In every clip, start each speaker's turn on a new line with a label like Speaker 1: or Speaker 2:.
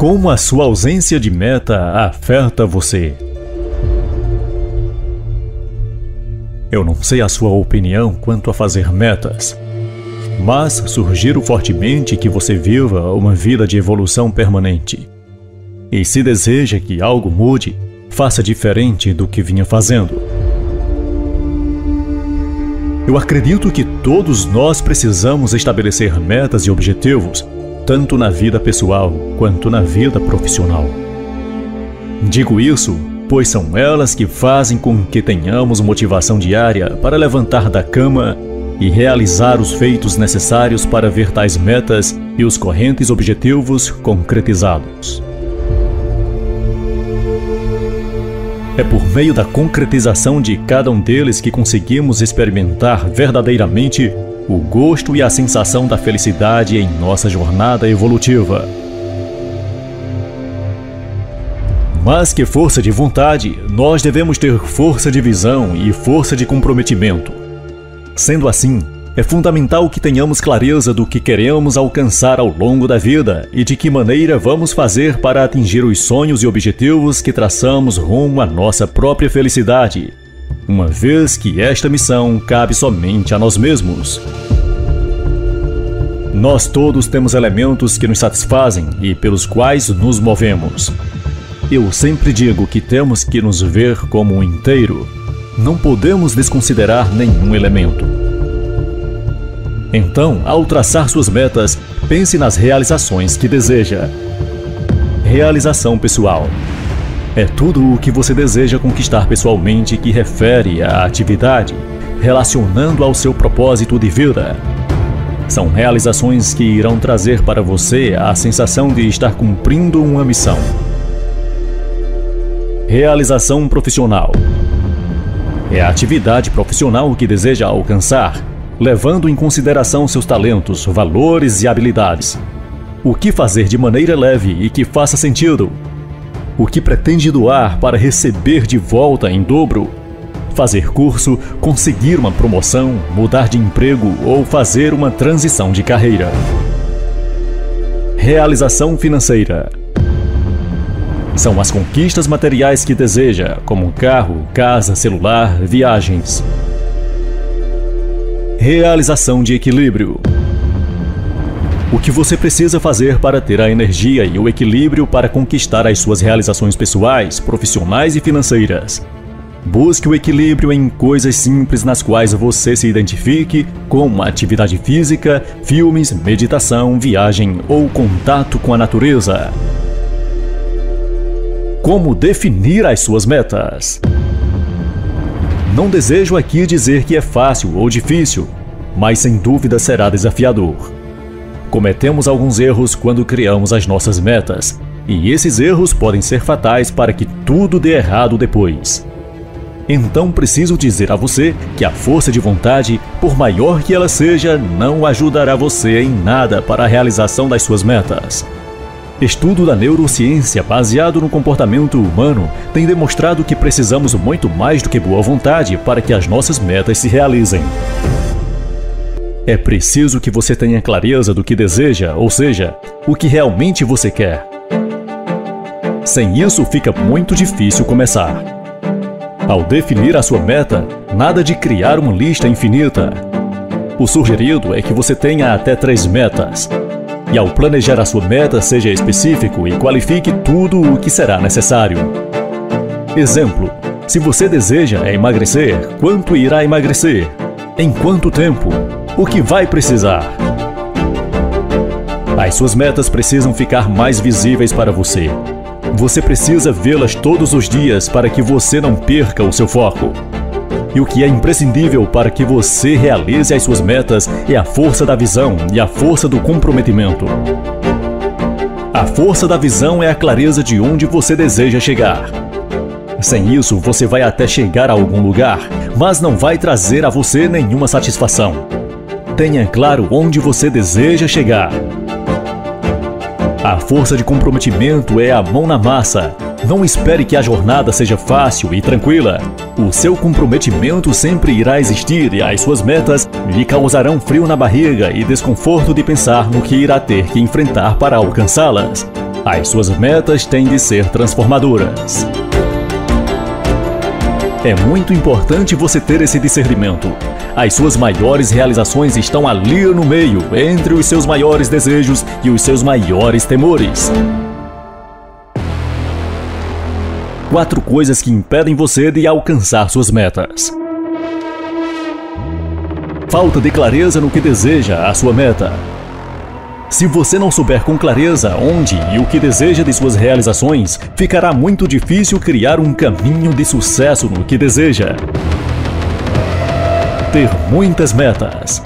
Speaker 1: Como a sua ausência de meta afeta você? Eu não sei a sua opinião quanto a fazer metas, mas sugiro fortemente que você viva uma vida de evolução permanente. E se deseja que algo mude, faça diferente do que vinha fazendo. Eu acredito que todos nós precisamos estabelecer metas e objetivos tanto na vida pessoal quanto na vida profissional. Digo isso pois são elas que fazem com que tenhamos motivação diária para levantar da cama e realizar os feitos necessários para ver tais metas e os correntes objetivos concretizados. É por meio da concretização de cada um deles que conseguimos experimentar verdadeiramente o gosto e a sensação da felicidade em nossa jornada evolutiva. Mas que força de vontade, nós devemos ter força de visão e força de comprometimento. Sendo assim, é fundamental que tenhamos clareza do que queremos alcançar ao longo da vida e de que maneira vamos fazer para atingir os sonhos e objetivos que traçamos rumo à nossa própria felicidade uma vez que esta missão cabe somente a nós mesmos. Nós todos temos elementos que nos satisfazem e pelos quais nos movemos. Eu sempre digo que temos que nos ver como um inteiro. Não podemos desconsiderar nenhum elemento. Então, ao traçar suas metas, pense nas realizações que deseja. Realização pessoal. É tudo o que você deseja conquistar pessoalmente que refere à atividade, relacionando ao seu propósito de vida. São realizações que irão trazer para você a sensação de estar cumprindo uma missão. Realização profissional é a atividade profissional que deseja alcançar, levando em consideração seus talentos, valores e habilidades. O que fazer de maneira leve e que faça sentido o que pretende doar para receber de volta em dobro? Fazer curso, conseguir uma promoção, mudar de emprego ou fazer uma transição de carreira. Realização financeira. São as conquistas materiais que deseja, como carro, casa, celular, viagens. Realização de equilíbrio o que você precisa fazer para ter a energia e o equilíbrio para conquistar as suas realizações pessoais, profissionais e financeiras. Busque o equilíbrio em coisas simples nas quais você se identifique, como atividade física, filmes, meditação, viagem ou contato com a natureza. Como definir as suas metas? Não desejo aqui dizer que é fácil ou difícil, mas sem dúvida será desafiador. Cometemos alguns erros quando criamos as nossas metas, e esses erros podem ser fatais para que tudo dê errado depois. Então preciso dizer a você que a força de vontade, por maior que ela seja, não ajudará você em nada para a realização das suas metas. Estudo da neurociência baseado no comportamento humano tem demonstrado que precisamos muito mais do que boa vontade para que as nossas metas se realizem. É preciso que você tenha clareza do que deseja, ou seja, o que realmente você quer. Sem isso, fica muito difícil começar. Ao definir a sua meta, nada de criar uma lista infinita. O sugerido é que você tenha até três metas. E ao planejar a sua meta, seja específico e qualifique tudo o que será necessário. Exemplo: se você deseja emagrecer, quanto irá emagrecer? Em quanto tempo? O que vai precisar. As suas metas precisam ficar mais visíveis para você. Você precisa vê-las todos os dias para que você não perca o seu foco. E o que é imprescindível para que você realize as suas metas é a força da visão e a força do comprometimento. A força da visão é a clareza de onde você deseja chegar. Sem isso, você vai até chegar a algum lugar, mas não vai trazer a você nenhuma satisfação. Tenha claro onde você deseja chegar. A força de comprometimento é a mão na massa. Não espere que a jornada seja fácil e tranquila. O seu comprometimento sempre irá existir e as suas metas lhe causarão frio na barriga e desconforto de pensar no que irá ter que enfrentar para alcançá-las. As suas metas têm de ser transformadoras. É muito importante você ter esse discernimento. As suas maiores realizações estão ali no meio, entre os seus maiores desejos e os seus maiores temores. Quatro coisas que impedem você de alcançar suas metas. Falta de clareza no que deseja a sua meta. Se você não souber com clareza onde e o que deseja de suas realizações, ficará muito difícil criar um caminho de sucesso no que deseja. Ter muitas metas.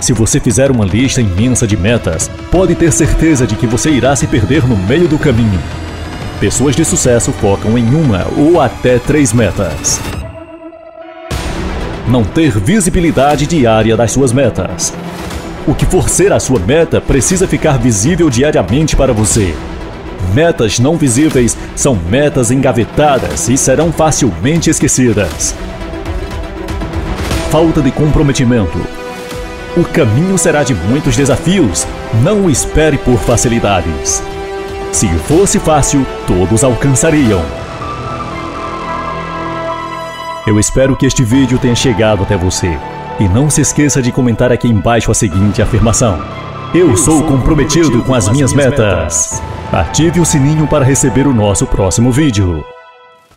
Speaker 1: Se você fizer uma lista imensa de metas, pode ter certeza de que você irá se perder no meio do caminho. Pessoas de sucesso focam em uma ou até três metas. Não ter visibilidade diária das suas metas. O que for ser a sua meta precisa ficar visível diariamente para você. Metas não visíveis são metas engavetadas e serão facilmente esquecidas. Falta de comprometimento. O caminho será de muitos desafios, não espere por facilidades. Se fosse fácil, todos alcançariam. Eu espero que este vídeo tenha chegado até você. E não se esqueça de comentar aqui embaixo a seguinte afirmação: Eu, sou, comprometido, com as minhas metas. Ative o sininho para receber o nosso próximo vídeo.